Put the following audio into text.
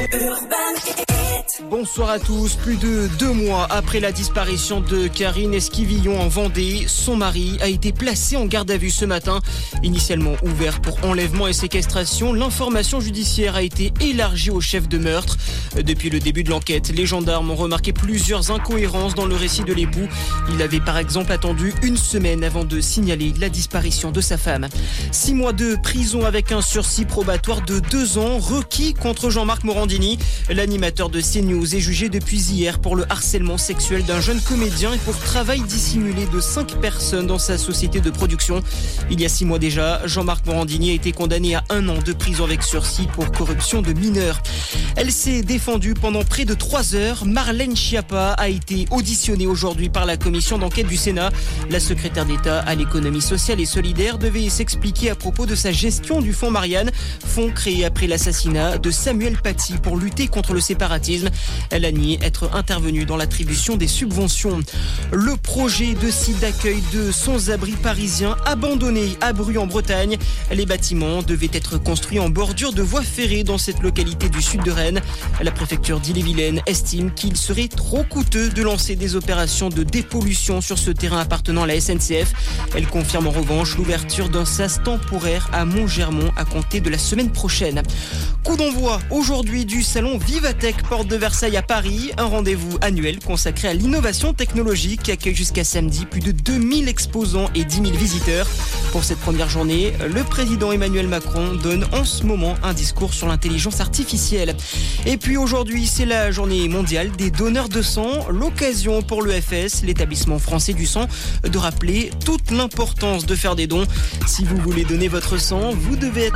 Urban. Bonsoir à tous. Plus de deux mois après la disparition de Karine Esquivillon en Vendée, son mari a été placé en garde à vue ce matin. Initialement ouvert pour enlèvement et séquestration, l'information judiciaire a été élargie au chef de meurtre. Depuis le début de l'enquête, les gendarmes ont remarqué plusieurs incohérences dans le récit de l'époux. Il avait par exemple attendu une semaine avant de signaler la disparition de sa femme. Six mois de prison avec un sursis probatoire de deux ans requis contre Jean-Marc Morandini. L'animateur de CNews est jugé depuis hier pour le harcèlement sexuel d'un jeune comédien et pour travail dissimulé de cinq personnes dans sa société de production. Il y a six mois déjà, Jean-Marc Morandini a été condamné à un an de prison avec sursis pour corruption de mineurs. Elle s'est défendue pendant près de trois heures. Marlène Schiappa a été auditionnée aujourd'hui par la commission d'enquête du Sénat. La secrétaire d'État à l'économie sociale et solidaire devait s'expliquer à propos de sa gestion du fonds Marianne, fonds créé après l'assassinat de Samuel Paty pour lutter contre le séparatisme. Elle a nié être intervenue dans l'attribution des subventions. Le projet de site d'accueil de sans-abri parisien abandonné à Bru en Bretagne. Les bâtiments devaient être construits en bordure de voies ferrées dans cette localité du sud de Rennes. La préfecture d'Ille-et-Vilaine estime qu'il serait trop coûteux de lancer des opérations de dépollution sur ce terrain appartenant à la SNCF. Elle confirme en revanche l'ouverture d'un sas temporaire à Montgermont à compter de la semaine prochaine. Coup d'envoi aujourd'hui du salon Vivatech Porte de Versailles à Paris, un rendez-vous annuel consacré à l'innovation technologique qui accueille jusqu'à samedi plus de 2000 exposants et 10 000 visiteurs. Pour cette première journée, le président Emmanuel Macron donne en ce moment un discours sur l'intelligence artificielle. Et puis aujourd'hui, c'est la journée mondiale des donneurs de sang, l'occasion pour l'EFS, l'établissement français du sang, de rappeler toute l'importance de faire des dons. Si vous voulez donner votre sang, vous devez être